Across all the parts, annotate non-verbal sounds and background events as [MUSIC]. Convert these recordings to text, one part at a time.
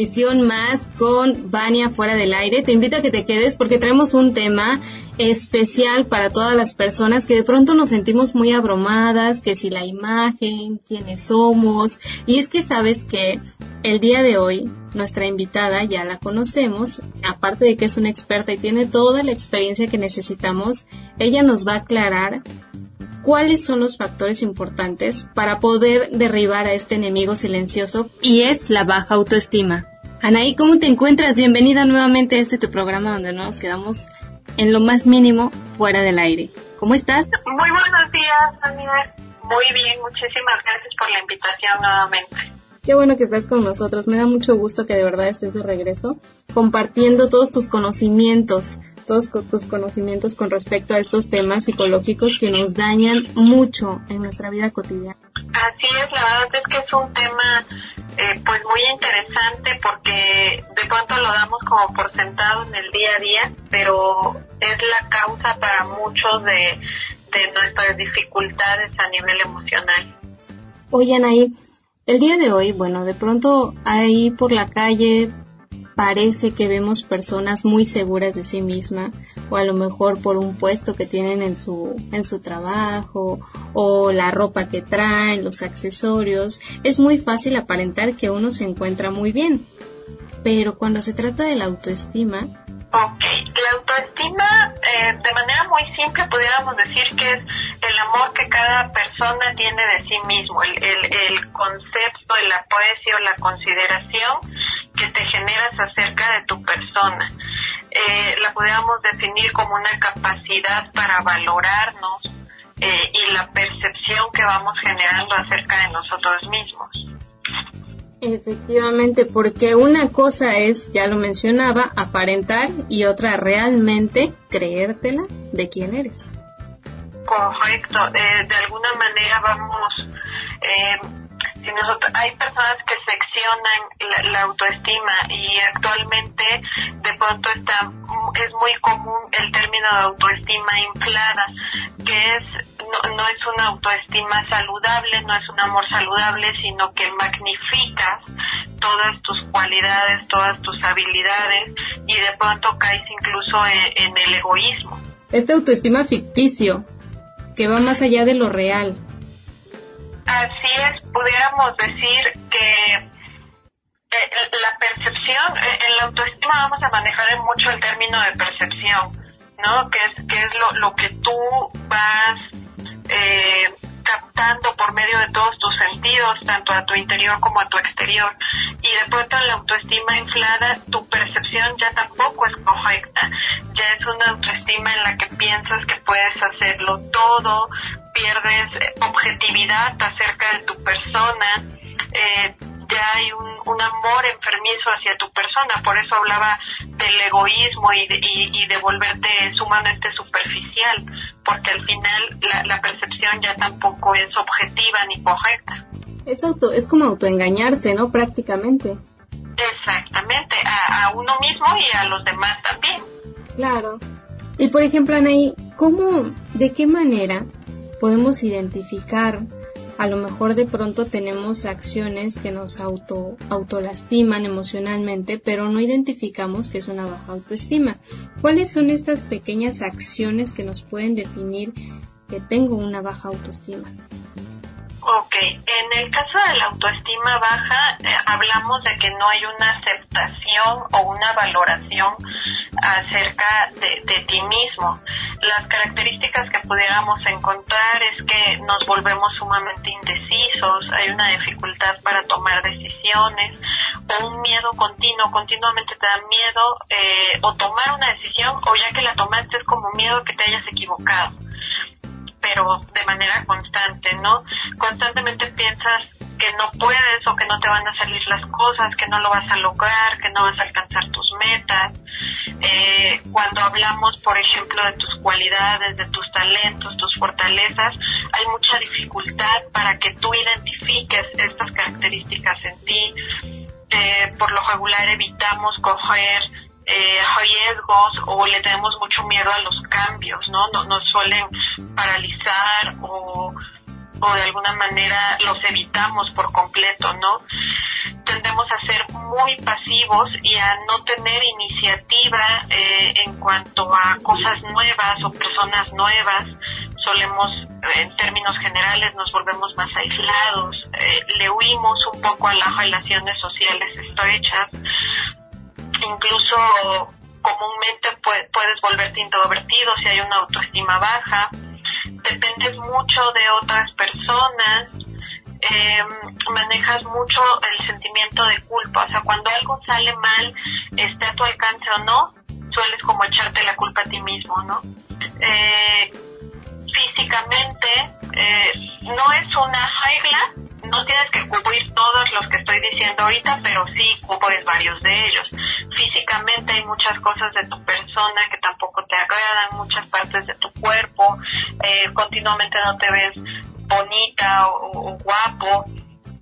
emisión más con Vania fuera del aire. Te invito a que te quedes porque traemos un tema especial para todas las personas que de pronto nos sentimos muy abrumadas, que si la imagen, quiénes somos. Y es que sabes que el día de hoy nuestra invitada ya la conocemos, aparte de que es una experta y tiene toda la experiencia que necesitamos, ella nos va a aclarar cuáles son los factores importantes para poder derribar a este enemigo silencioso y es la baja autoestima. Anaí, ¿cómo te encuentras? Bienvenida nuevamente a este tu programa donde no nos quedamos en lo más mínimo fuera del aire. ¿Cómo estás? Muy buenos días, Ania. Muy bien, muchísimas gracias por la invitación nuevamente. Qué bueno que estás con nosotros. Me da mucho gusto que de verdad estés de regreso compartiendo todos tus conocimientos, todos tus conocimientos con respecto a estos temas psicológicos que nos dañan mucho en nuestra vida cotidiana. Así es, la verdad es que es un tema eh, pues muy interesante porque de pronto lo damos como por sentado en el día a día, pero es la causa para muchos de, de nuestras dificultades a nivel emocional. Oye, Anaí, el día de hoy, bueno, de pronto ahí por la calle parece que vemos personas muy seguras de sí misma o a lo mejor por un puesto que tienen en su en su trabajo o la ropa que traen, los accesorios, es muy fácil aparentar que uno se encuentra muy bien. Pero cuando se trata de la autoestima, Ok, la autoestima, eh, de manera muy simple, pudiéramos decir que es el amor que cada persona tiene de sí mismo, el, concepto, el aprecio, la consideración que te generas acerca de tu persona. Eh, la pudiéramos definir como una capacidad para valorarnos eh, y la percepción que vamos generando acerca de nosotros mismos. Efectivamente, porque una cosa es, ya lo mencionaba, aparentar y otra realmente creértela de quién eres. Correcto, eh, de alguna manera vamos, eh, si nosotros, hay personas que seccionan la, autoestima y actualmente de pronto está, es muy común el término de autoestima inflada, que es no, es una autoestima saludable, no es un amor saludable, sino que magnificas todas tus cualidades, todas tus habilidades y de pronto caes incluso en, el egoísmo. Este autoestima ficticio, que va más allá de lo real. Así es, pudiéramos decir que la percepción, eh, en la autoestima vamos a manejar mucho el término de percepción, ¿no? Que es, que es lo, lo que tú vas eh, captando por medio de todos tus sentidos, tanto a tu interior como a tu exterior. Y de pronto en la autoestima inflada, tu percepción ya tampoco es correcta. Ya es una autoestima en la que piensas que puedes hacerlo todo, pierdes eh, objetividad acerca de tu persona. Eh, ya hay un, amor enfermizo hacia tu persona, por eso hablaba del egoísmo y de, y, de volverte sumamente superficial, porque al final la, percepción ya tampoco es objetiva ni correcta. Es, auto, es como autoengañarse, ¿no? Prácticamente. Exactamente, a, a uno mismo y a los demás también. Claro. Y por ejemplo, Anaí, ¿cómo, de qué manera podemos identificar a lo mejor de pronto tenemos acciones que nos auto, autolastiman emocionalmente, pero no identificamos que es una baja autoestima. ¿Cuáles son estas pequeñas acciones que nos pueden definir que tengo una baja autoestima? Ok, en el caso de la autoestima baja, eh, hablamos de que no hay una aceptación o una valoración acerca de, de, ti mismo. Las características que pudiéramos encontrar es que nos volvemos sumamente indecisos, hay una dificultad para tomar decisiones o un miedo continuo, continuamente te da miedo eh, o tomar una decisión o ya que la tomaste es como miedo que te hayas equivocado pero de manera constante, ¿no? Constantemente piensas que no puedes o que no te van a salir las cosas, que no lo vas a lograr, que no vas a alcanzar tus metas. Eh, cuando hablamos, por ejemplo, de tus cualidades, de tus talentos, tus fortalezas, hay mucha dificultad para que tú identifiques estas características en ti. Eh, por lo regular evitamos coger eh, riesgos o le tenemos mucho miedo a los cambios, ¿no? Nos, suelen paralizar o, o de alguna manera los evitamos por completo, ¿no? tendemos a ser muy pasivos y a no tener iniciativa eh, en cuanto a cosas nuevas o personas nuevas. Solemos, en términos generales, nos volvemos más aislados, eh, le huimos un poco a las relaciones sociales estrechas, incluso comúnmente puedes volverte introvertido si hay una autoestima baja, dependes mucho de otras personas, eh, manejas mucho el sentimiento de culpa, o sea, cuando algo sale mal, esté a tu alcance o no, sueles como echarte la culpa a ti mismo, ¿no? Eh, físicamente, eh, no es una regla, no tienes que cubrir todos los que estoy diciendo ahorita, pero sí cubres varios de ellos. Físicamente hay muchas cosas de tu persona que tampoco te agradan, muchas partes de tu cuerpo, eh, continuamente no te ves bonita o, guapo,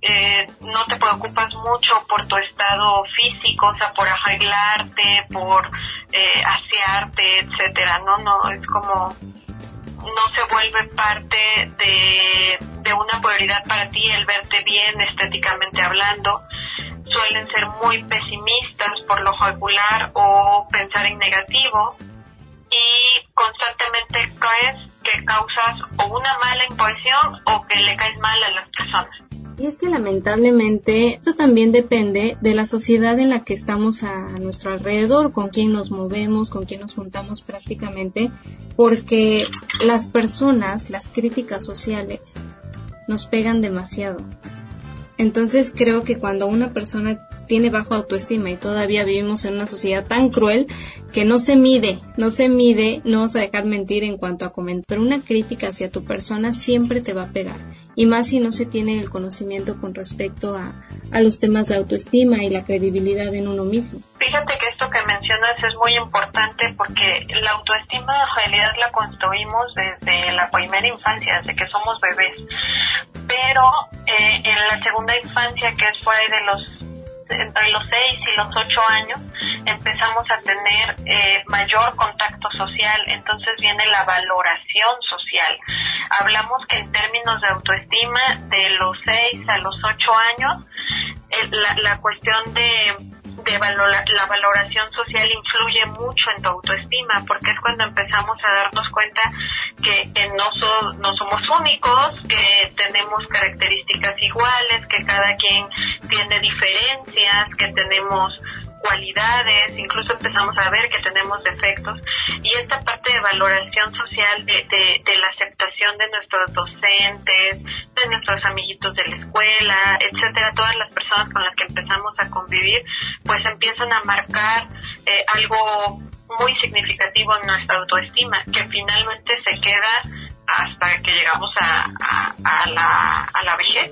eh, no te preocupas mucho por tu estado físico, o sea, por arreglarte, por eh, asearte, etcétera, no, no, es como no se vuelve parte de una prioridad para ti el verte bien estéticamente hablando. Suelen ser muy pesimistas por lo regular o pensar en negativo y constantemente caes que causas o una mala impresión o que le caes mal a las personas. Y es que lamentablemente esto también depende de la sociedad en la que estamos a nuestro alrededor, con quién nos movemos, con quién nos juntamos prácticamente, porque las personas, las críticas sociales, nos pegan demasiado. Entonces creo que cuando una persona tiene bajo autoestima y todavía vivimos en una sociedad tan cruel que no se mide, no se mide, no vas a dejar mentir en cuanto a comentar. Una crítica hacia tu persona siempre te va a pegar y más si no se tiene el conocimiento con respecto a, a los temas de autoestima y la credibilidad en uno mismo. Fíjate que esto que mencionas es muy importante porque la autoestima en realidad la construimos desde la primera infancia, desde que somos bebés. Pero eh, en la segunda infancia, que es fuera de los entre los 6 y los 8 años empezamos a tener eh, mayor contacto social, entonces viene la valoración social. Hablamos que en términos de autoestima, de los 6 a los 8 años, eh, la, la cuestión de de la valoración social influye mucho en tu autoestima, porque es cuando empezamos a darnos cuenta que, no, no somos únicos, que tenemos características iguales, que cada quien tiene diferencias, que tenemos cualidades, incluso empezamos a ver que tenemos defectos y esta parte de valoración social de, de, la aceptación de nuestros docentes, de nuestros amiguitos de la escuela, etcétera, todas las personas con las que empezamos a convivir, pues empiezan a marcar eh, algo muy significativo en nuestra autoestima, que finalmente se queda hasta que llegamos a, a, a la, a la vejez.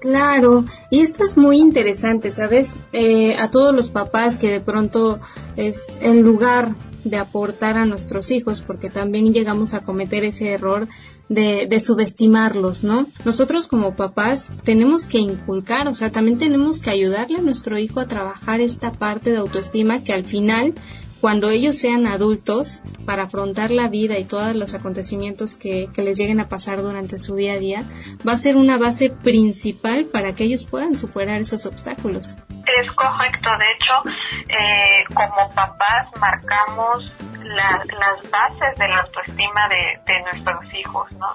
Claro, y esto es muy interesante, ¿sabes? Eh, a todos los papás que de pronto es en lugar de aportar a nuestros hijos, porque también llegamos a cometer ese error de, de, subestimarlos, ¿no? Nosotros como papás tenemos que inculcar, o sea, también tenemos que ayudarle a nuestro hijo a trabajar esta parte de autoestima que al final cuando ellos sean adultos para afrontar la vida y todos los acontecimientos que, les lleguen a pasar durante su día a día, va a ser una base principal para que ellos puedan superar esos obstáculos. Es correcto, de hecho, eh, como papás marcamos las bases de la autoestima de, nuestros hijos, ¿no?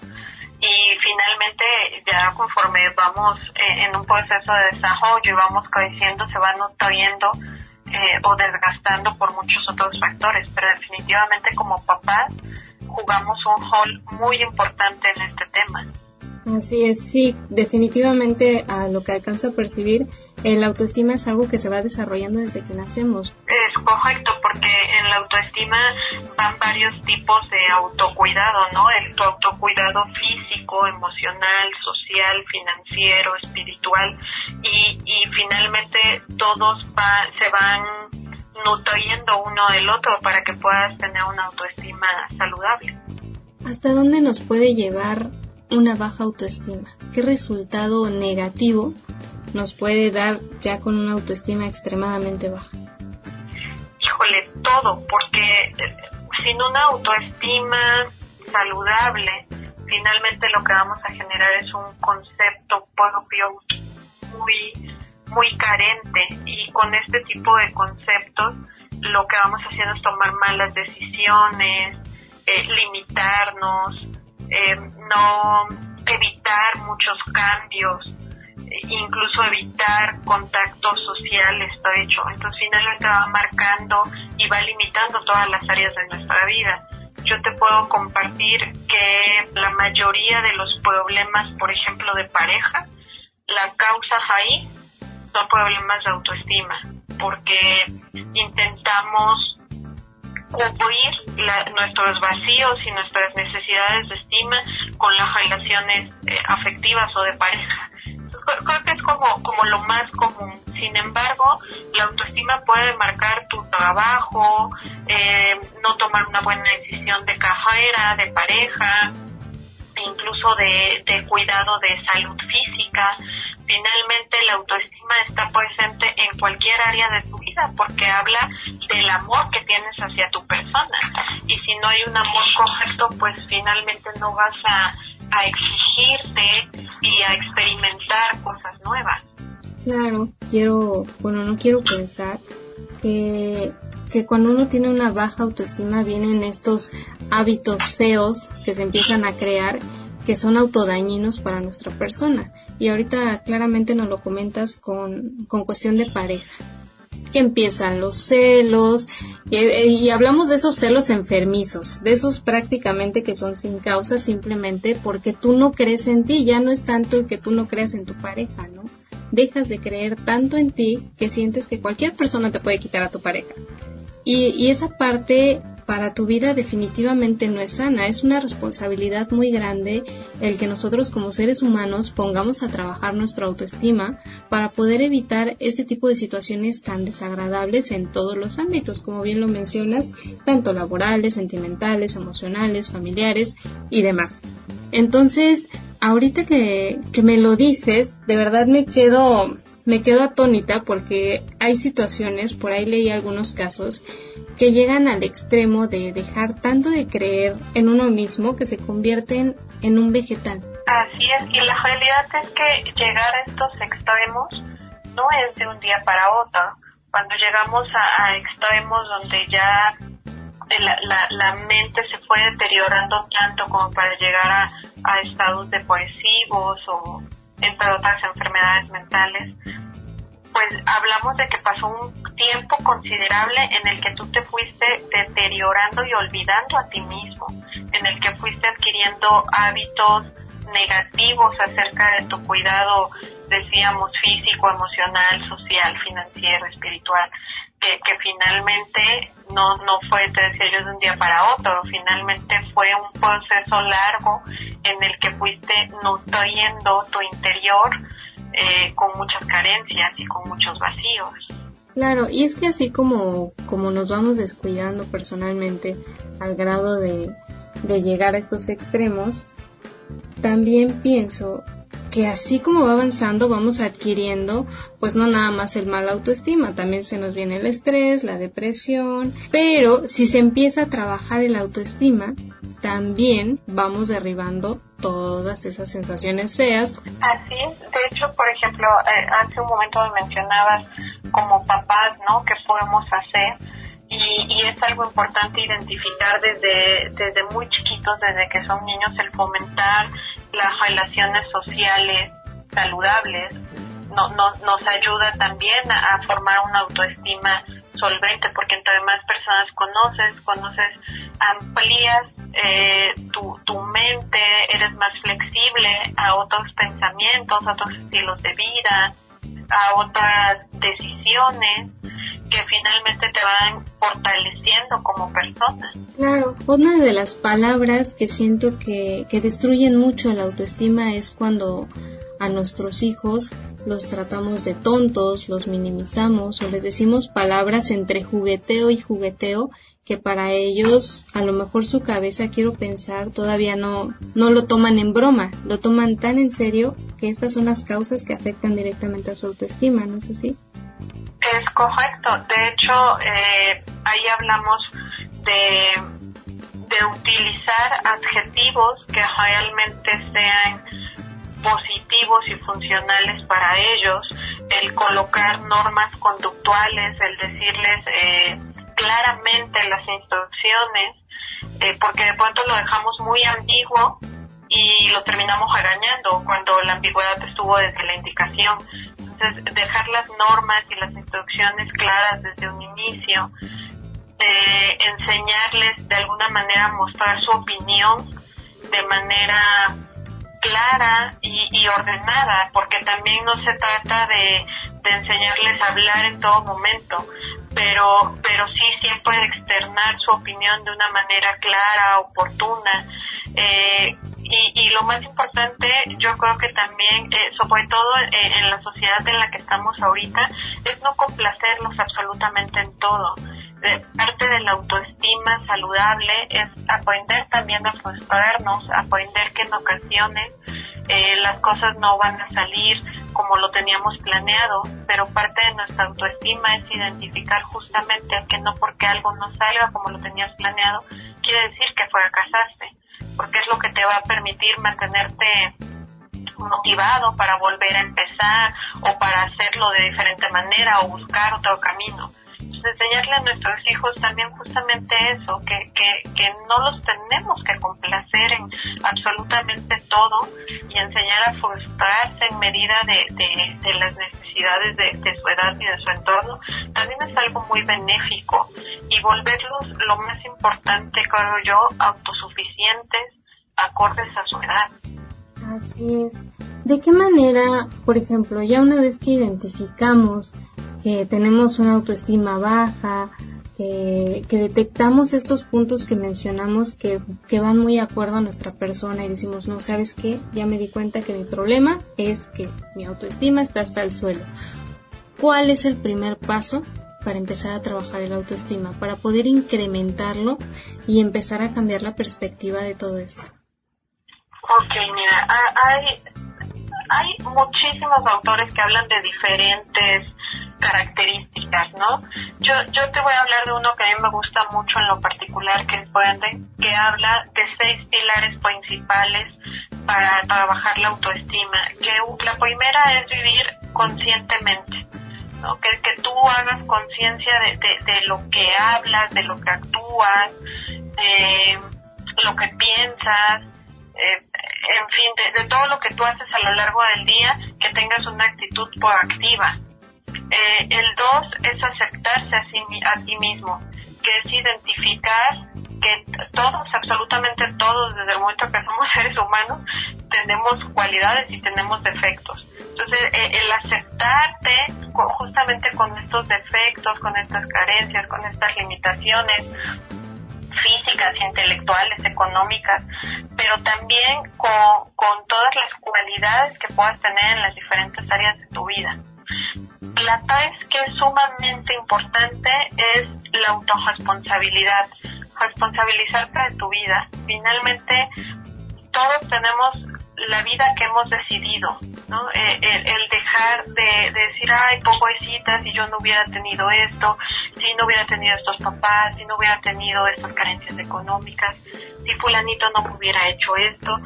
y finalmente ya conforme vamos eh, en un proceso de desarrollo y vamos creciendo se van nutriendo eh, o desgastando por muchos otros factores, pero definitivamente como papás jugamos un rol muy importante en este tema. Así es, sí, definitivamente a lo que alcanzo a percibir, el autoestima es algo que se va desarrollando desde que nacemos. Es correcto, porque en la autoestima van varios tipos de autocuidado, ¿no? El tu autocuidado físico, emocional, social, financiero, espiritual, y, y finalmente todos se van nutriendo uno del otro para que puedas tener una autoestima saludable. ¿Hasta dónde nos puede llevar una baja autoestima? ¿Qué resultado negativo nos puede dar ya con una autoestima extremadamente baja? Híjole, todo, porque eh, sin una autoestima saludable, finalmente lo que vamos a generar es un concepto propio muy muy carente y con este tipo de conceptos lo que vamos haciendo es tomar malas decisiones, eh, limitarnos, eh, no evitar muchos cambios, eh, incluso evitar contactos sociales, está hecho. Entonces finalmente va marcando y va limitando todas las áreas de nuestra vida. Yo te puedo compartir que la mayoría de los problemas, por ejemplo, de pareja, la causa ahí son problemas de autoestima, porque intentamos cubrir nuestros vacíos y nuestras necesidades de estima con las relaciones eh, afectivas o de pareja. Creo que es como, como lo más común. Sin embargo, la autoestima puede marcar tu trabajo, eh, no tomar una buena decisión de carrera, de pareja, incluso de, de cuidado de salud física. Finalmente, la autoestima está presente en cualquier área de tu vida porque habla del amor que tienes hacia tu persona. Y si no hay un amor correcto, pues finalmente no vas a, a exigirte y a experimentar cosas nuevas. Claro, quiero, bueno, no quiero pensar que, que cuando uno tiene una baja autoestima vienen estos hábitos feos que se empiezan a crear que son autodañinos para nuestra persona. Y ahorita claramente nos lo comentas con, con cuestión de pareja que empiezan los celos y, hablamos de esos celos enfermizos, de esos prácticamente que son sin causa simplemente porque tú no crees en ti, ya no es tanto el que tú no creas en tu pareja, ¿no? Dejas de creer tanto en ti que sientes que cualquier persona te puede quitar a tu pareja. Y, y esa parte para tu vida definitivamente no es sana. Es una responsabilidad muy grande el que nosotros como seres humanos pongamos a trabajar nuestra autoestima para poder evitar este tipo de situaciones tan desagradables en todos los ámbitos, como bien lo mencionas, tanto laborales, sentimentales, emocionales, familiares y demás. Entonces, ahorita que, que me lo dices, de verdad me quedo me quedo atónita porque hay situaciones, por ahí leí algunos casos, que llegan al extremo de dejar tanto de creer en uno mismo que se convierten en un vegetal. Así es, y la realidad es que llegar a estos extremos no es de un día para otro. Cuando llegamos a, extremos donde ya la, la, mente se fue deteriorando tanto como para llegar a, a estados depresivos o entre otras enfermedades mentales, pues hablamos de que pasó un tiempo considerable en el que tú te fuiste deteriorando y olvidando a ti mismo, en el que fuiste adquiriendo hábitos negativos acerca de tu cuidado, decíamos, físico, emocional, social, financiero, espiritual, que, finalmente no, no fue, te decía de un día para otro, finalmente fue un proceso largo en el que fuiste nutriendo tu interior eh, con muchas carencias y con muchos vacíos. Claro, y es que así como, como nos vamos descuidando personalmente al grado de, de llegar a estos extremos, también pienso que así como va avanzando vamos adquiriendo pues no nada más el mal autoestima, también se nos viene el estrés, la depresión, pero si se empieza a trabajar el autoestima, también vamos derribando todas esas sensaciones feas. Así de hecho, por ejemplo, eh, hace un momento me mencionabas como papás, ¿no? ¿Qué podemos hacer? Y, y, es algo importante identificar desde, desde muy chiquitos, desde que son niños, el fomentar las relaciones sociales saludables no, no, nos ayuda también a, formar una autoestima solvente porque entre más personas conoces, conoces, amplías eh, tu, tu mente, eres más flexible a otros pensamientos, a otros estilos de vida, a otras decisiones que finalmente te van fortaleciendo como persona. Claro, una de las palabras que siento que, que destruyen mucho la autoestima es cuando a nuestros hijos los tratamos de tontos, los minimizamos o les decimos palabras entre jugueteo y jugueteo que para ellos a lo mejor su cabeza quiero pensar todavía no no lo toman en broma, lo toman tan en serio que estas son las causas que afectan directamente a su autoestima, ¿no es así? Es correcto. De hecho, eh, ahí hablamos de, de utilizar adjetivos que realmente sean positivos y funcionales para ellos, el colocar normas conductuales, el decirles eh, claramente las instrucciones, eh, porque de pronto lo dejamos muy ambiguo y lo terminamos agañando cuando la ambigüedad estuvo desde la indicación. Entonces, dejar las normas y las instrucciones claras desde un inicio, eh, enseñarles de alguna manera mostrar su opinión de manera clara y, ordenada, porque también no se trata de, enseñarles a hablar en todo momento, pero, pero sí siempre externar su opinión de una manera clara, oportuna. Eh, y, lo más importante, yo creo que también, eh, sobre todo eh, en la sociedad en la que estamos ahorita, es no complacerlos absolutamente en todo parte de la autoestima saludable es aprender también a frustrarnos, aprender que en ocasiones eh, las cosas no van a salir como lo teníamos planeado, pero parte de nuestra autoestima es identificar justamente que no porque algo no salga como lo tenías planeado, quiere decir que fracasaste, porque es lo que te va a permitir mantenerte motivado para volver a empezar o para hacerlo de diferente manera o buscar otro camino enseñarle a nuestros hijos también justamente eso, que, que, que no los tenemos que complacer en absolutamente todo y enseñar a frustrarse en medida de, de, las necesidades de, de, su edad y de su entorno, también es algo muy benéfico y volverlos lo más importante, creo yo, autosuficientes, acordes a su edad. Así es. ¿De qué manera, por ejemplo, ya una vez que identificamos que tenemos una autoestima baja, que, detectamos estos puntos que mencionamos que, que, van muy de acuerdo a nuestra persona y decimos, no, ¿sabes qué? Ya me di cuenta que mi problema es que mi autoestima está hasta el suelo. ¿Cuál es el primer paso para empezar a trabajar el autoestima, para poder incrementarlo y empezar a cambiar la perspectiva de todo esto? Ok, mira, hay, hay muchísimos autores que hablan de diferentes características, ¿no? Yo, yo te voy a hablar de uno que a mí me gusta mucho en lo particular, que es Branden, que habla de seis pilares principales para trabajar la autoestima. Que la primera es vivir conscientemente, ¿no? Que, que tú hagas conciencia de, de, lo que hablas, de lo que actúas, de lo que piensas, eh, en fin, de, de, todo lo que tú haces a lo largo del día, que tengas una actitud proactiva, eh, el dos es aceptarse a sí, a sí mismo, que es identificar que todos, absolutamente todos, desde el momento que somos [LAUGHS] seres humanos, tenemos cualidades y tenemos defectos. Entonces, eh, el aceptarte justamente con estos defectos, con estas carencias, con estas limitaciones físicas, intelectuales, económicas, pero también con todas las cualidades que puedas tener en las diferentes áreas de tu vida. La es que es sumamente importante es la autorresponsabilidad, responsabilizarte de tu vida. Finalmente, todos tenemos la vida que hemos decidido, ¿no? Eh, el, dejar de, decir, ay, pobrecita, si yo no hubiera tenido esto, si no hubiera tenido estos papás, si no hubiera tenido estas carencias económicas, si fulanito no hubiera hecho esto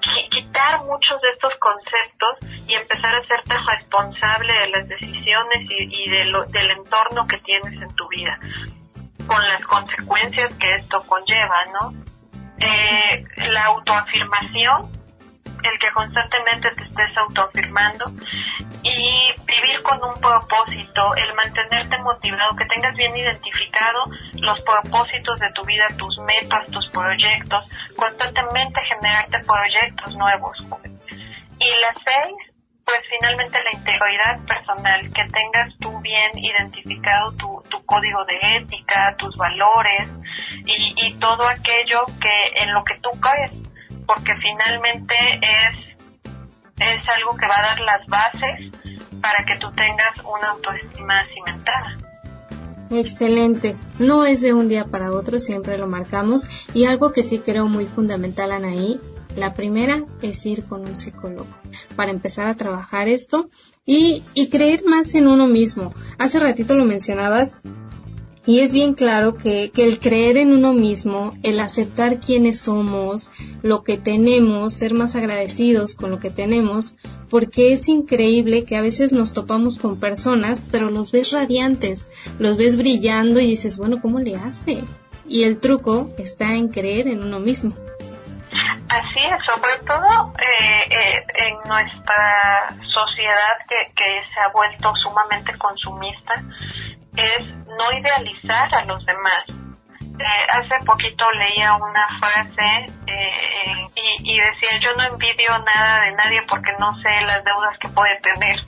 quitar muchos de estos conceptos y empezar a hacerte responsable de las decisiones y, del entorno que tienes en tu vida, con las consecuencias que esto conlleva, ¿no? Eh, la autoafirmación, el que constantemente te estés autoafirmando y vivir con un propósito, el mantenerte motivado, que tengas bien identificado los propósitos de tu vida, tus metas, tus proyectos, constantemente generarte proyectos nuevos. Y las seis, pues finalmente la integridad personal, que tengas tú bien identificado tu, tu código de ética, tus valores y, y todo aquello que en lo que tú crees, porque finalmente es es algo que va a dar las bases para que tú tengas una autoestima cimentada. Excelente. No es de un día para otro, siempre lo marcamos. Y algo que sí creo muy fundamental, Anaí, la primera es ir con un psicólogo para empezar a trabajar esto y, y creer más en uno mismo. Hace ratito lo mencionabas Y es bien claro que, que, el creer en uno mismo, el aceptar quiénes somos, lo que tenemos, ser más agradecidos con lo que tenemos, porque es increíble que a veces nos topamos con personas, pero los ves radiantes, los ves brillando y dices, bueno, ¿cómo le hace? Y el truco está en creer en uno mismo. Así es, sobre todo eh, eh, en nuestra sociedad que, que se ha vuelto sumamente consumista, es no idealizar a los demás. Eh, hace poquito leía una frase eh, y, y, decía, yo no envidio nada de nadie porque no sé las deudas que puede tener.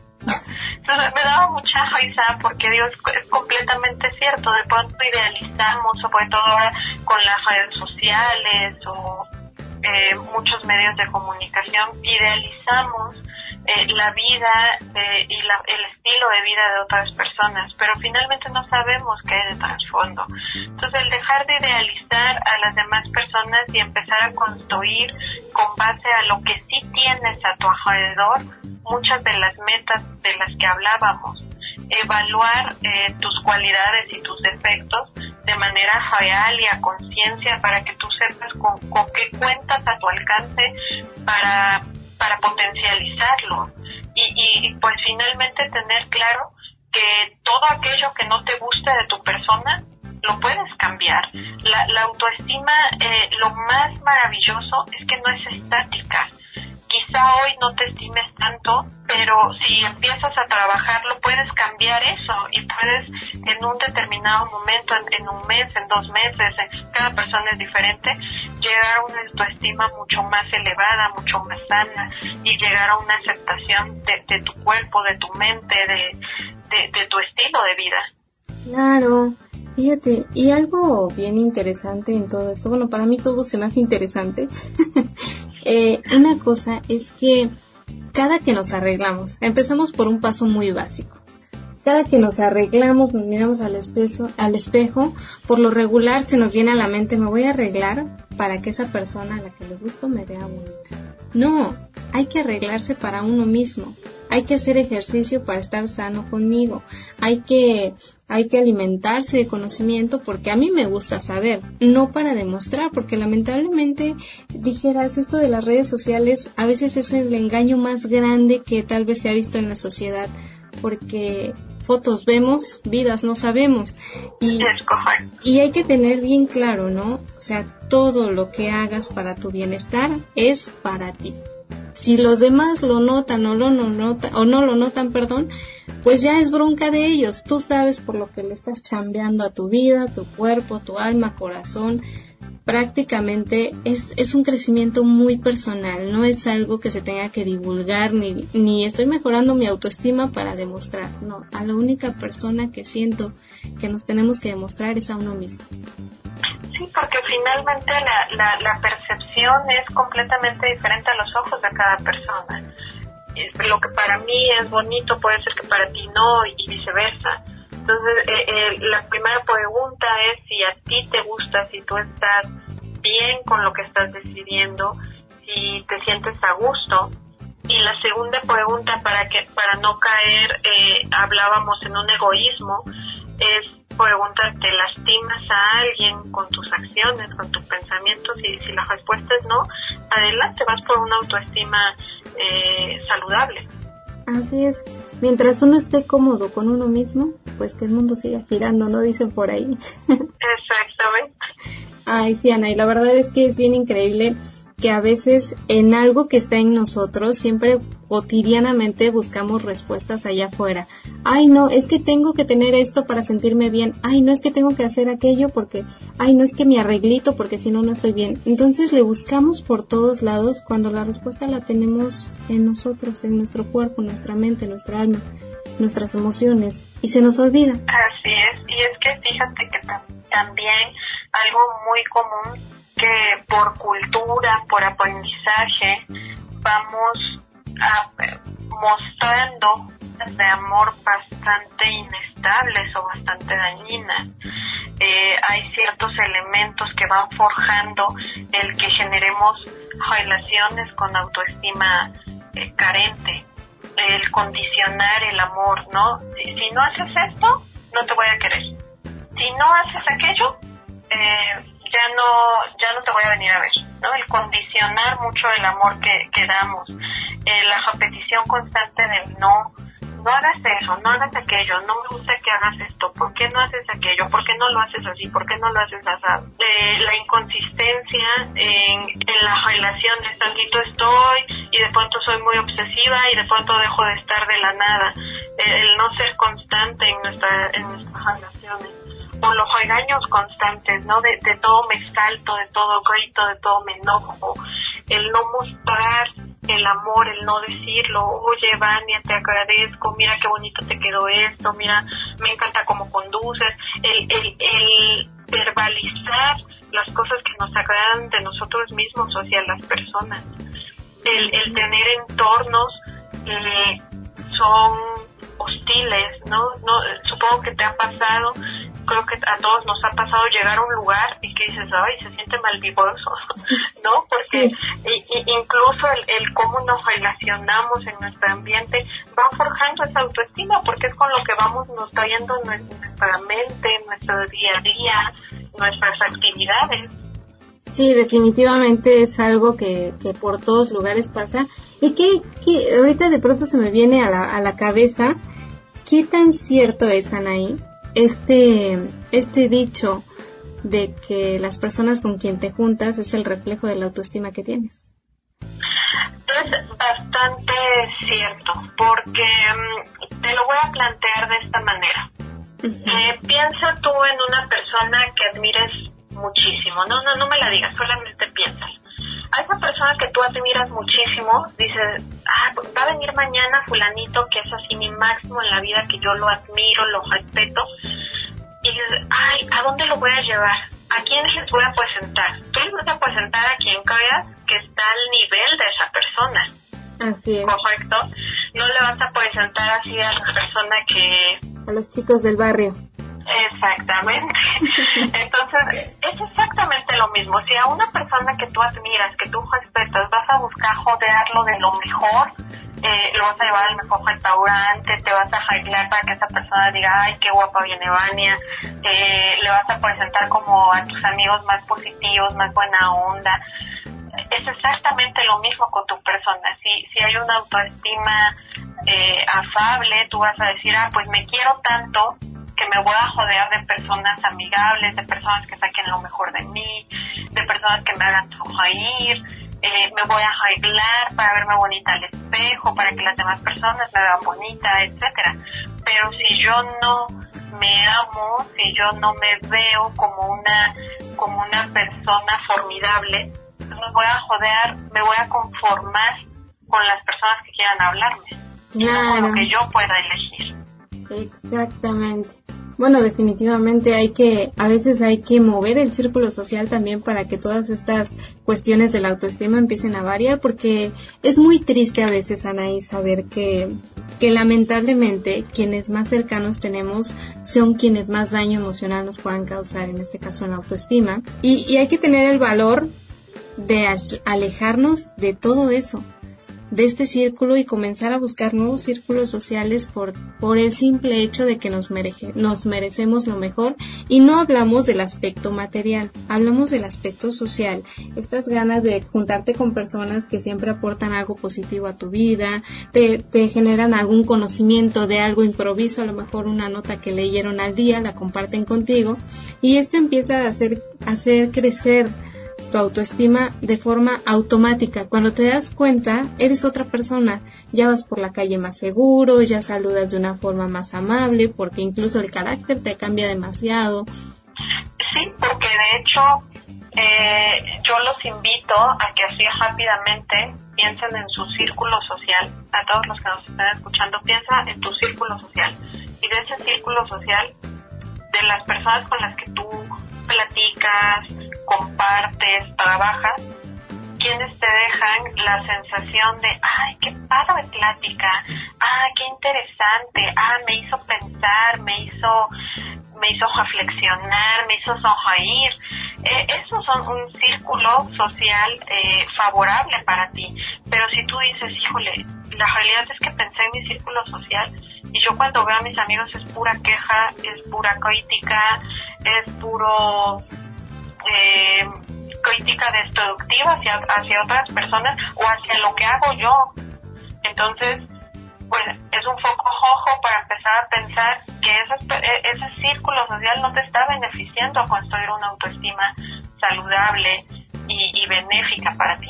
Entonces me daba mucha risa porque digo, es, completamente cierto, de pronto idealizamos, sobre todo ahora con las redes sociales o eh, muchos medios de comunicación, idealizamos eh, la vida y la, el estilo de vida de otras personas, pero finalmente no sabemos qué hay de trasfondo. Entonces, el dejar de idealizar a las demás personas y empezar a construir con base a lo que sí tienes a tu alrededor, muchas de las metas de las que hablábamos, evaluar eh, tus cualidades y tus defectos de manera real y a conciencia para que tú sepas con, con qué cuentas a tu alcance para para potencializarlo y, y pues finalmente tener claro que todo aquello que no te gusta de tu persona lo puedes cambiar. La, la autoestima, eh, lo más maravilloso es que no es estática quizá hoy no te estimes tanto, pero si empiezas a trabajarlo puedes cambiar eso y puedes en un determinado momento, en, un mes, en dos meses, cada persona es diferente, llegar a una autoestima mucho más elevada, mucho más sana y llegar a una aceptación de, tu cuerpo, de tu mente, de, de tu estilo de vida. Claro, Fíjate, y algo bien interesante en todo esto, bueno, para mí todo se me hace interesante. [LAUGHS] eh, una cosa es que cada que nos arreglamos, empezamos por un paso muy básico. Cada que nos arreglamos, nos miramos al espejo, al espejo, por lo regular se nos viene a la mente, me voy a arreglar para que esa persona a la que le gusto me vea bonita. No, hay que arreglarse para uno mismo. Hay que hacer ejercicio para estar sano conmigo. Hay que hay que alimentarse de conocimiento porque a mí me gusta saber, no para demostrar, porque lamentablemente dijeras esto de las redes sociales a veces es el engaño más grande que tal vez se ha visto en la sociedad, porque fotos vemos, vidas no sabemos. Y, y hay que tener bien claro, ¿no? O sea, todo lo que hagas para tu bienestar es para ti. Si los demás lo notan o, lo no, notan, o no lo notan, perdón, pues ya es bronca de ellos. Tú sabes por lo que le estás chambeando a tu vida, tu cuerpo, tu alma, corazón. Prácticamente es, es un crecimiento muy personal, no es algo que se tenga que divulgar ni, ni estoy mejorando mi autoestima para demostrar. No, a la única persona que siento que nos tenemos que demostrar es a uno mismo. Sí, porque finalmente la, la, la percepción es completamente diferente a los ojos de cada persona lo que para mí es bonito puede ser que para ti no y viceversa. Entonces, eh, eh, la primera pregunta es si a ti te gusta, si tú estás bien con lo que estás decidiendo, si te sientes a gusto. Y la segunda pregunta para que para no caer, eh, hablábamos en un egoísmo, es preguntar, ¿te lastimas a alguien con tus acciones, con tus pensamientos? Y si la respuesta es no, adelante, vas por una autoestima eh, saludable. Así es. Mientras uno esté cómodo con uno mismo, pues que el mundo siga girando, ¿no? Dicen por ahí. [LAUGHS] Exactamente. Ay, sí, Ana, y la verdad es que es bien increíble que a veces en algo que está en nosotros siempre cotidianamente buscamos respuestas allá afuera. Ay, no, es que tengo que tener esto para sentirme bien. Ay, no es que tengo que hacer aquello porque, ay, no es que me arreglito porque si no, no estoy bien. Entonces le buscamos por todos lados cuando la respuesta la tenemos en nosotros, en nuestro cuerpo, nuestra mente, nuestra alma, nuestras emociones y se nos olvida. Así es, y es que fíjate que también algo muy común que por cultura, por aprendizaje, vamos a, mostrando de amor bastante inestables o bastante dañinas. Eh, hay ciertos elementos que van forjando el que generemos relaciones con autoestima eh, carente, el condicionar el amor, ¿no? Si, si no haces esto, no te voy a querer si no haces aquello, eh, ya no ya no te voy a venir a ver, ¿no? El condicionar mucho el amor que, damos, eh, la repetición constante del no, no hagas eso, no hagas aquello, no me gusta que hagas esto, ¿por qué no haces aquello? ¿Por qué no lo haces así? ¿Por qué no lo haces así? Eh, la inconsistencia en, en las relaciones, tantito estoy y de pronto soy muy obsesiva y de pronto dejo de estar de la nada, eh, el no ser constante en, nuestra, en nuestras relaciones o los regaños constantes, ¿no? De, de todo me salto, de todo grito, de todo me enojo, el no mostrar el amor, el no decirlo, oye Vania, te agradezco, mira qué bonito te quedó esto, mira, me encanta cómo conduces, el, el, el verbalizar las cosas que nos agradan de nosotros mismos hacia las personas, el, el tener entornos que son hostiles, ¿no? no Supongo que te ha pasado creo que a todos nos ha pasado llegar a un lugar y que dices, ay, se siente malvivoso, [LAUGHS] ¿no? Porque incluso el, cómo nos relacionamos en nuestro ambiente va forjando esa autoestima, porque es con lo que vamos nutriendo nuestra mente, nuestro día a día, nuestras actividades. Sí, definitivamente es algo que, que por todos lugares pasa. Y que, que ahorita de pronto se me viene a la, a la cabeza, ¿qué tan cierto es, Anaí, este, este dicho de que las personas con quien te juntas es el reflejo de la autoestima que tienes? Es bastante cierto, porque mm, te lo voy a plantear de esta manera. Eh, piensa tú en una persona que admires muchísimo. No, no, no me la digas, solamente piensas. A esa persona que tú admiras muchísimo, dices, ah, va a venir mañana fulanito que es así mi máximo en la vida, que yo lo admiro, lo respeto. Y dices, ay, ¿a dónde lo voy a llevar? ¿A quién les voy a presentar? Tú les vas a presentar a quien creas que está al nivel de esa persona. Así es. Correcto. No le vas a presentar así a la persona que... A los chicos del barrio. Exactamente. [LAUGHS] Entonces, es exactamente lo mismo. Si a una persona que tú admiras, que tú respetas, vas a buscar jodearlo de lo mejor, eh, lo vas a llevar al mejor restaurante, te vas a arreglar para que esa persona diga, ay, qué guapa viene Vania, eh, le vas a presentar como a tus amigos más positivos, más buena onda. Es exactamente lo mismo con tu persona. Si, si hay una autoestima eh, afable, tú vas a decir, ah, pues me quiero tanto que me voy a jodear de personas amigables, de personas que saquen lo mejor de mí, de personas que me hagan sonreír, eh, me voy a arreglar para verme bonita al espejo, para que las demás personas me vean bonita, etcétera. Pero si yo no me amo, si yo no me veo como una, como una persona formidable, pues me voy a jodear, me voy a conformar con las personas que quieran hablarme, con lo que yo pueda elegir. Exactamente. Bueno, definitivamente hay que, a veces hay que mover el círculo social también para que todas estas cuestiones de la autoestima empiecen a variar, porque es muy triste a veces, Anaí, saber que, que lamentablemente quienes más cercanos tenemos son quienes más daño emocional nos puedan causar, en este caso en la autoestima. Y, y hay que tener el valor de alejarnos de todo eso, de este círculo y comenzar a buscar nuevos círculos sociales por, por el simple hecho de que nos, merece, nos merecemos lo mejor. Y no hablamos del aspecto material, hablamos del aspecto social, estas ganas de juntarte con personas que siempre aportan algo positivo a tu vida, te, te generan algún conocimiento de algo improviso, a lo mejor una nota que leyeron al día, la comparten contigo. Y esto empieza a hacer, a hacer crecer tu autoestima de forma automática. Cuando te das cuenta, eres otra persona. Ya vas por la calle más seguro, ya saludas de una forma más amable, porque incluso el carácter te cambia demasiado. Sí, porque de hecho eh, yo los invito a que así rápidamente piensen en su círculo social. A todos los que nos están escuchando, piensa en tu círculo social. Y de ese círculo social, de las personas con las que tú platicas, compartes, trabajas, quienes te dejan la sensación de, ay, qué padre plática, ah, qué interesante, ah, me hizo pensar, me hizo, me hizo reflexionar, me hizo sonreír. Eh, esos son un círculo social eh, favorable para ti. Pero si tú dices, híjole, la realidad es que pensé en mi círculo social y yo cuando veo a mis amigos es pura queja, es pura crítica, es puro eh, crítica destructiva hacia, hacia otras personas o hacia lo que hago yo. Entonces, pues es un foco rojo para empezar a pensar que e, ese círculo social no te está beneficiando a construir una autoestima saludable y, benéfica para ti.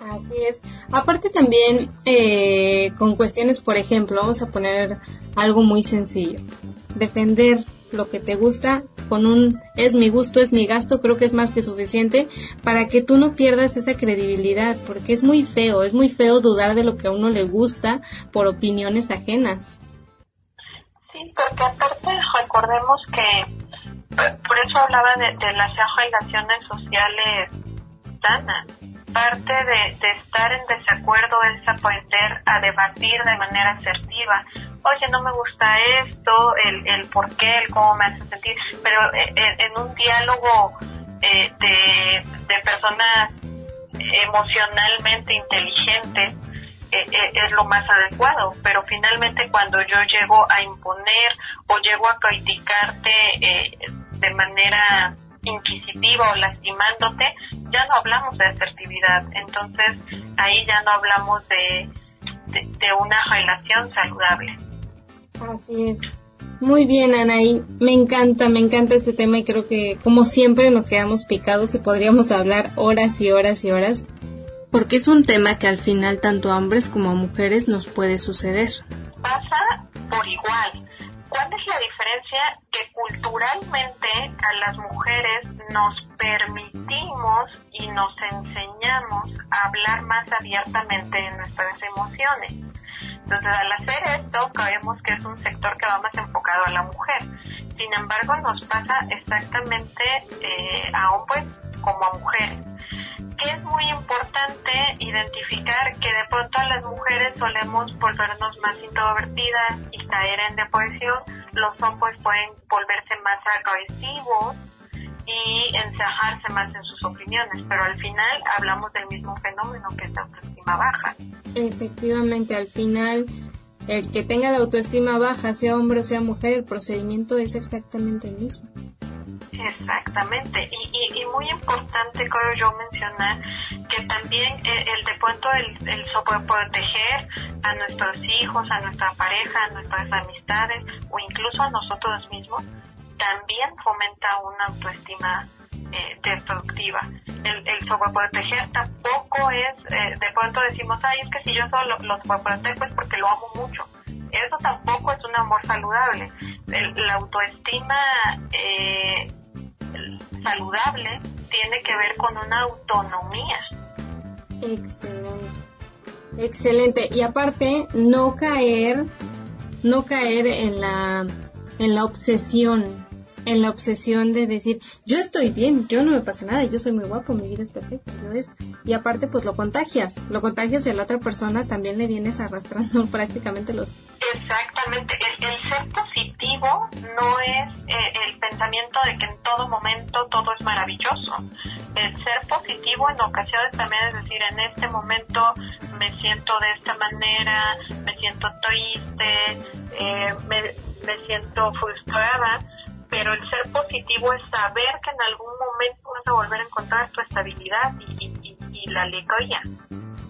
Así es. Aparte también eh, con cuestiones, por ejemplo, vamos a poner algo muy sencillo. Defender lo que te gusta con un es mi gusto, es mi gasto, creo que es más que suficiente para que tú no pierdas esa credibilidad, porque es muy feo, es muy feo dudar de lo que a uno le gusta por opiniones ajenas. Sí, porque aparte recordemos que, por eso hablaba de, de las relaciones sociales sanas parte de, de, estar en desacuerdo es aprender a debatir de manera asertiva. Oye, no me gusta esto, el, el por qué, el cómo me hace sentir, pero en, eh, en un diálogo eh, de, de personas emocionalmente inteligentes eh, eh, es lo más adecuado, pero finalmente cuando yo llego a imponer o llego a criticarte eh, de manera inquisitiva o lastimándote, ya no hablamos de asertividad. Entonces ahí ya no hablamos de, de, una relación saludable. Así es. Muy bien, Anaí. Me encanta, me encanta este tema y creo que como siempre nos quedamos picados y podríamos hablar horas y horas y horas porque es un tema que al final tanto a hombres como a mujeres nos puede suceder. Pasa por igual. ¿Cuál es la diferencia? Que culturalmente a las mujeres nos permitimos y nos enseñamos a hablar más abiertamente de nuestras emociones. Entonces, al hacer esto, creemos que es un sector que va más enfocado a la mujer. Sin embargo, nos pasa exactamente eh, a hombres como a mujeres que es muy importante identificar que de pronto las mujeres solemos volvernos más introvertidas y caer en depresión, los hombres pueden volverse más agresivos y encajarse más en sus opiniones, pero al final hablamos del mismo fenómeno que es la autoestima baja. Efectivamente, al final el que tenga la autoestima baja, sea hombre o sea mujer, el procedimiento es exactamente el mismo. Exactamente, y, y, muy importante creo yo mencionar que también eh, el, de pronto el, el proteger a nuestros hijos, a nuestra pareja, a nuestras amistades o incluso a nosotros mismos, también fomenta una autoestima eh, destructiva. El, el tampoco es, eh, de pronto decimos, ay, es que si yo solo lo sobreprotejo es porque lo amo mucho. Eso tampoco es un amor saludable. la autoestima eh, saludable tiene que ver con una autonomía. Excelente. Excelente. Y aparte, no caer, no caer en la, en la obsesión en la obsesión de decir, yo estoy bien, yo no me pasa nada, yo soy muy guapo, mi vida es perfecta, yo es... Y aparte, pues lo contagias, lo contagias y a la otra persona también le vienes arrastrando [LAUGHS] prácticamente los... Exactamente, el, ser positivo no es eh, el pensamiento de que en todo momento todo es maravilloso. El ser positivo en ocasiones también es decir, en este momento me siento de esta manera, me siento triste, eh, me, me siento frustrada pero el ser positivo es saber que en algún momento vas a volver a encontrar tu estabilidad y, la alegría.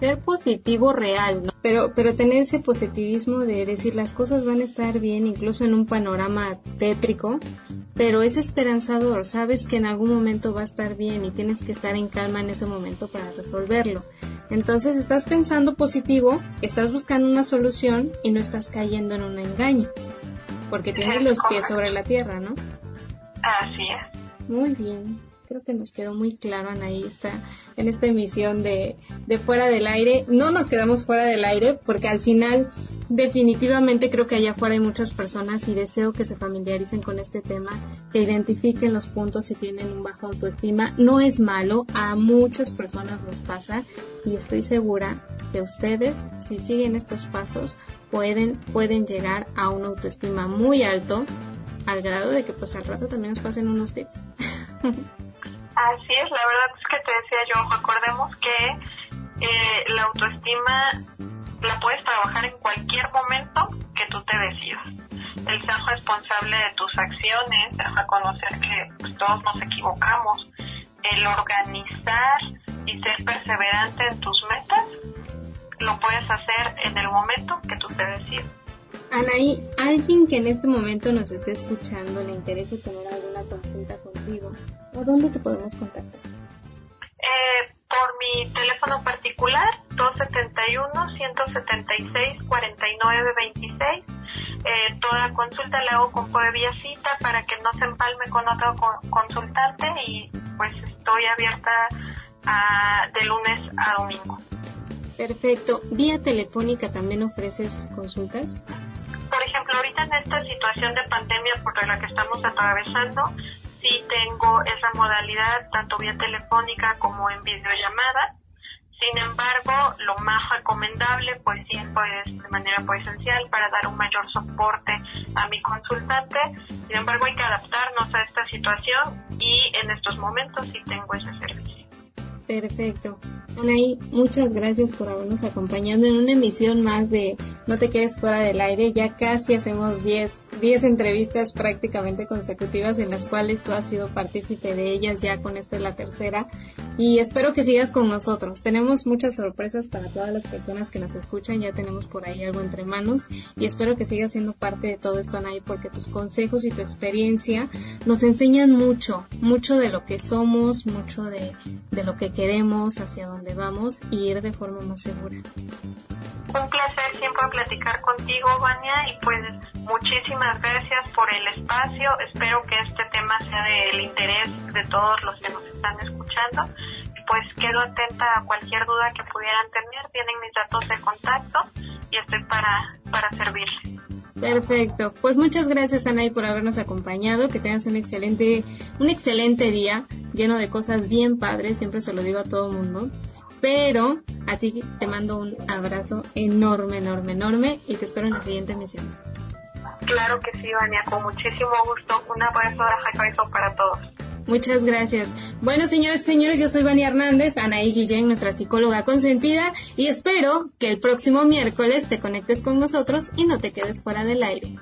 Ser positivo real, ¿no? Pero, pero tener ese positivismo de decir las cosas van a estar bien, incluso en un panorama tétrico, pero es esperanzador, sabes que en algún momento va a estar bien y tienes que estar en calma en ese momento para resolverlo. Entonces estás pensando positivo, estás buscando una solución y no estás cayendo en un engaño porque tienes los pies sobre la tierra, ¿no? Así es. Muy bien. Creo que nos quedó muy claro, Anaí, está en esta emisión de, de Fuera del Aire. No nos quedamos fuera del aire porque al final definitivamente creo que allá afuera hay muchas personas y deseo que se familiaricen con este tema, que identifiquen los puntos si tienen un bajo autoestima. No es malo, a muchas personas nos pasa y estoy segura que ustedes, si siguen estos pasos, pueden, pueden llegar a una autoestima muy alto al grado de que pues al rato también nos pasen unos tips. [LAUGHS] Así es, la verdad es que te decía yo, recordemos que eh, la autoestima la puedes trabajar en cualquier momento que tú te decidas. el ser responsable de tus acciones, el reconocer que pues, todos nos equivocamos, el organizar y ser perseverante en tus metas, lo puedes hacer en el momento que tú te decides. Anaí, alguien que en este momento nos esté escuchando le interese tener alguna consulta contigo, ¿a dónde te podemos contactar? Eh, por mi teléfono particular, 271-176-4926. Eh, toda consulta la hago con vía cita para que no se empalme con otro consultante y pues estoy abierta a, de lunes a domingo. Perfecto. ¿Vía telefónica también ofreces consultas? Por ejemplo, ahorita en esta situación de pandemia por la que estamos atravesando, sí tengo esa modalidad tanto vía telefónica como en videollamada. Sin embargo, lo más recomendable, pues sí, pues de manera pues, esencial para dar un mayor soporte a mi consultante. Sin embargo, hay que adaptarnos a esta situación y en estos momentos sí tengo ese servicio. Perfecto. Anaí, muchas gracias por habernos acompañado en una emisión más de No te quedes fuera del aire. Ya casi hacemos 10, 10 entrevistas prácticamente consecutivas en las cuales tú has sido partícipe de ellas. Ya con esta es la tercera. Y espero que sigas con nosotros. Tenemos muchas sorpresas para todas las personas que nos escuchan. Ya tenemos por ahí algo entre manos. Y espero que sigas siendo parte de todo esto, Anaí, porque tus consejos y tu experiencia nos enseñan mucho, mucho de lo que somos, mucho de, lo que queremos, hacia dónde vamos y ir de forma más segura. Un placer siempre platicar contigo, Vania, y pues muchísimas gracias por el espacio. Espero que este tema sea del interés de todos los que nos están escuchando. Pues quedo atenta a cualquier duda que pudieran tener. Tienen mis datos de contacto y estoy para, para servirles. Perfecto. Pues muchas gracias, Anay, por habernos acompañado. Que tengas un excelente, un excelente día lleno de cosas bien padres. Siempre se lo digo a todo el mundo. Pero a ti te mando un abrazo enorme, enorme, enorme y te espero en la siguiente emisión. Claro que sí, Vania, con muchísimo gusto. Un abrazo de para todos. Muchas gracias. Bueno, señoras y señores, yo soy Vania Hernández, Anaí Guillén, nuestra psicóloga consentida, y espero que el próximo miércoles te conectes con nosotros y no te quedes fuera del aire.